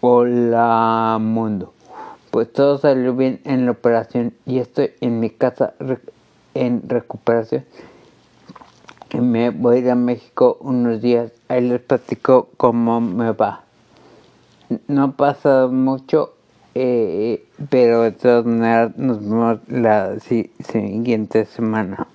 Hola mundo. Pues todo salió bien en la operación y estoy en mi casa en recuperación. Me voy a ir a México unos días. Ahí les platico cómo me va. No ha pasado mucho, eh, pero de todas maneras nos vemos la siguiente semana.